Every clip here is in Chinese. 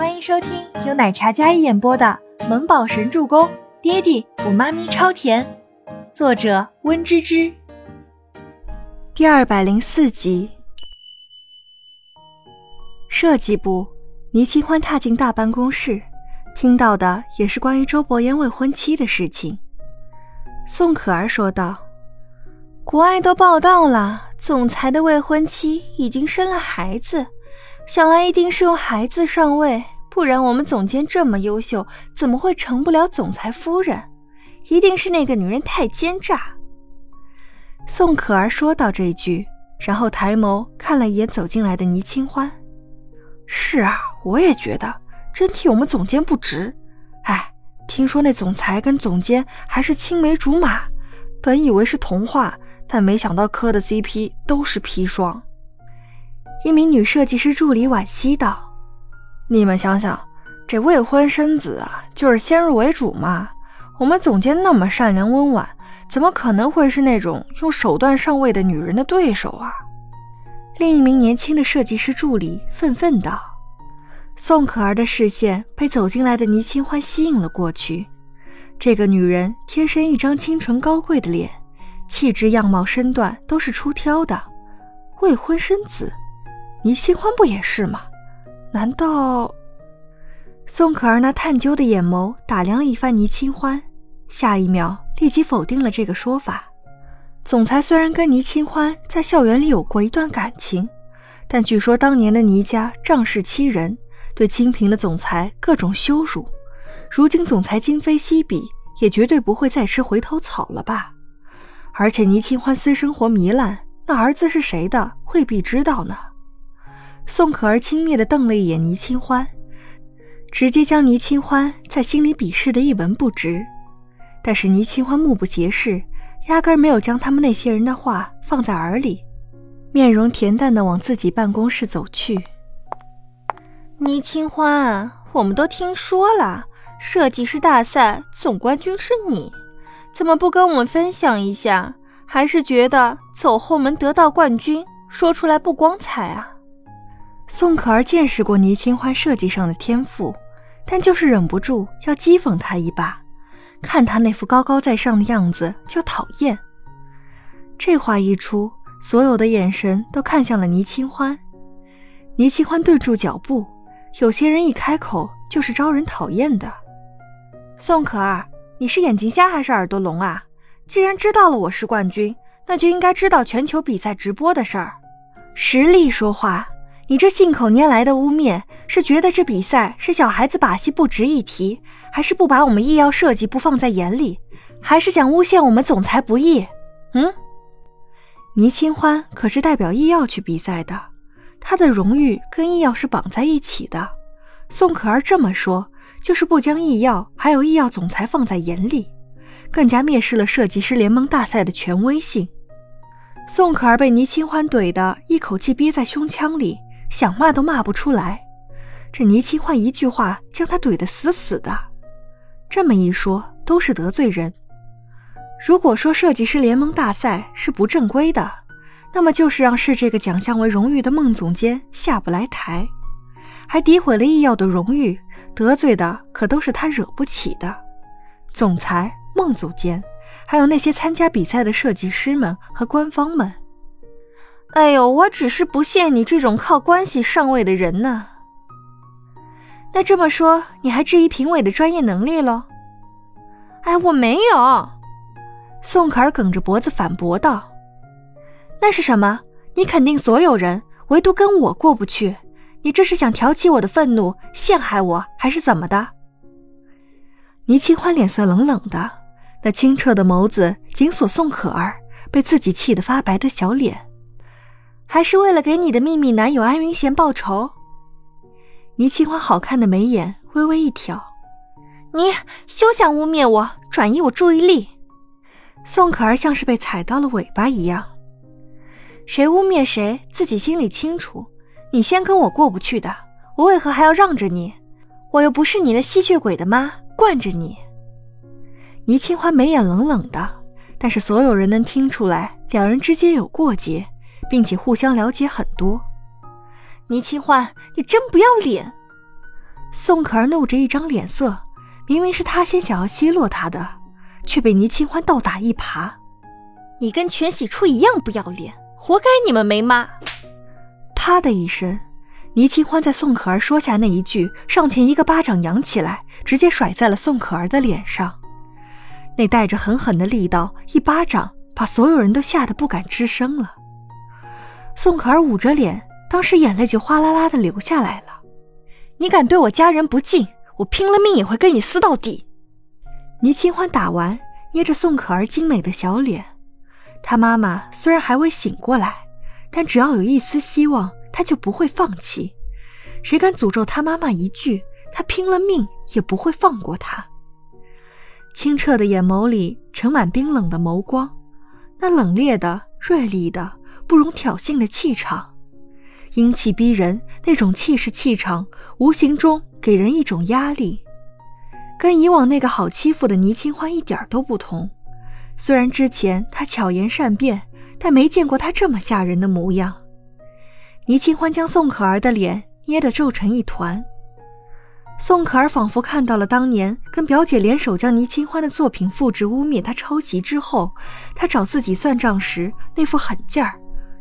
欢迎收听由奶茶嘉一演播的《萌宝神助攻》，爹地我妈咪超甜，作者温芝芝。第二百零四集。设计部，倪清欢踏进大办公室，听到的也是关于周伯言未婚妻的事情。宋可儿说道：“国外都报道了，总裁的未婚妻已经生了孩子。”想来一定是用孩子上位，不然我们总监这么优秀，怎么会成不了总裁夫人？一定是那个女人太奸诈。宋可儿说到这一句，然后抬眸看了一眼走进来的倪清欢。是啊，我也觉得，真替我们总监不值。哎，听说那总裁跟总监还是青梅竹马，本以为是童话，但没想到磕的 CP 都是砒霜。一名女设计师助理惋惜道：“你们想想，这未婚生子啊，就是先入为主嘛。我们总监那么善良温婉，怎么可能会是那种用手段上位的女人的对手啊？”另一名年轻的设计师助理愤愤道。宋可儿的视线被走进来的倪清欢吸引了过去。这个女人天生一张清纯高贵的脸，气质、样貌、身段都是出挑的。未婚生子。倪清欢不也是吗？难道？宋可儿那探究的眼眸打量了一番倪清欢，下一秒立即否定了这个说法。总裁虽然跟倪清欢在校园里有过一段感情，但据说当年的倪家仗势欺人，对清贫的总裁各种羞辱。如今总裁今非昔比，也绝对不会再吃回头草了吧？而且倪清欢私生活糜烂，那儿子是谁的，未必知道呢。宋可儿轻蔑地瞪了一眼倪清欢，直接将倪清欢在心里鄙视的一文不值。但是倪清欢目不斜视，压根没有将他们那些人的话放在耳里，面容恬淡地往自己办公室走去。倪清欢，我们都听说了，设计师大赛总冠军是你，怎么不跟我们分享一下？还是觉得走后门得到冠军，说出来不光彩啊？宋可儿见识过倪清欢设计上的天赋，但就是忍不住要讥讽他一把。看他那副高高在上的样子就讨厌。这话一出，所有的眼神都看向了倪清欢。倪清欢顿住脚步，有些人一开口就是招人讨厌的。宋可儿，你是眼睛瞎还是耳朵聋啊？既然知道了我是冠军，那就应该知道全球比赛直播的事儿。实力说话。你这信口拈来的污蔑，是觉得这比赛是小孩子把戏不值一提，还是不把我们医药设计不放在眼里，还是想诬陷我们总裁不义？嗯？倪清欢可是代表医药去比赛的，他的荣誉跟医药是绑在一起的。宋可儿这么说，就是不将医药还有医药总裁放在眼里，更加蔑视了设计师联盟大赛的权威性。宋可儿被倪清欢怼得一口气憋在胸腔里。想骂都骂不出来，这倪清欢一句话将他怼得死死的。这么一说，都是得罪人。如果说设计师联盟大赛是不正规的，那么就是让视这个奖项为荣誉的孟总监下不来台，还诋毁了易耀的荣誉，得罪的可都是他惹不起的总裁孟总监，还有那些参加比赛的设计师们和官方们。哎呦，我只是不屑你这种靠关系上位的人呢。那这么说，你还质疑评委的专业能力喽？哎，我没有。宋可儿梗着脖子反驳道：“那是什么？你肯定所有人，唯独跟我过不去。你这是想挑起我的愤怒，陷害我，还是怎么的？”倪清欢脸色冷冷的，那清澈的眸子紧锁宋可儿被自己气得发白的小脸。还是为了给你的秘密男友安云贤报仇？倪清欢好看的眉眼微微一挑，你休想污蔑我，转移我注意力。宋可儿像是被踩到了尾巴一样，谁污蔑谁，自己心里清楚。你先跟我过不去的，我为何还要让着你？我又不是你的吸血鬼的妈，惯着你。倪清欢眉眼冷冷的，但是所有人能听出来，两人之间有过节。并且互相了解很多。倪清欢，你真不要脸！宋可儿怒着一张脸色，明明是他先想要奚落他的，却被倪清欢倒打一耙。你跟全喜初一样不要脸，活该你们没妈！啪的一声，倪清欢在宋可儿说下那一句，上前一个巴掌扬起来，直接甩在了宋可儿的脸上。那带着狠狠的力道，一巴掌把所有人都吓得不敢吱声了。宋可儿捂着脸，当时眼泪就哗啦啦的流下来了。你敢对我家人不敬，我拼了命也会跟你撕到底！倪清欢打完，捏着宋可儿精美的小脸。他妈妈虽然还未醒过来，但只要有一丝希望，他就不会放弃。谁敢诅咒他妈妈一句，他拼了命也不会放过他。清澈的眼眸里盛满冰冷的眸光，那冷冽的、锐利的、不容挑衅的气场，英气逼人。那种气势气场，无形中给人一种压力，跟以往那个好欺负的倪清欢一点都不同。虽然之前他巧言善辩，但没见过他这么吓人的模样。倪清欢将宋可儿的脸捏得皱成一团。宋可儿仿佛看到了当年跟表姐联手将倪清欢的作品复制污蔑他抄袭之后，他找自己算账时那副狠劲儿，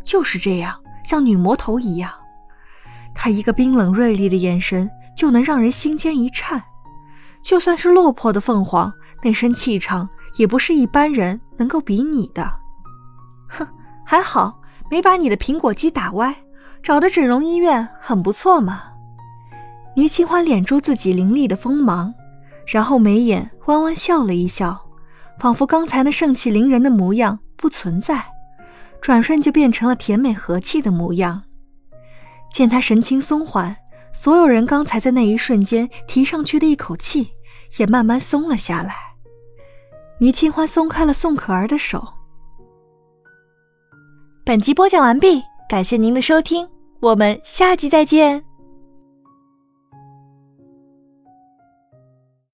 就是这样，像女魔头一样。她一个冰冷锐利的眼神就能让人心尖一颤，就算是落魄的凤凰，那身气场。也不是一般人能够比拟的。哼，还好没把你的苹果肌打歪，找的整容医院很不错嘛。倪清欢敛住自己凌厉的锋芒，然后眉眼弯弯笑了一笑，仿佛刚才那盛气凌人的模样不存在，转瞬就变成了甜美和气的模样。见他神情松缓，所有人刚才在那一瞬间提上去的一口气也慢慢松了下来。倪清欢松开了宋可儿的手。本集播讲完毕，感谢您的收听，我们下集再见。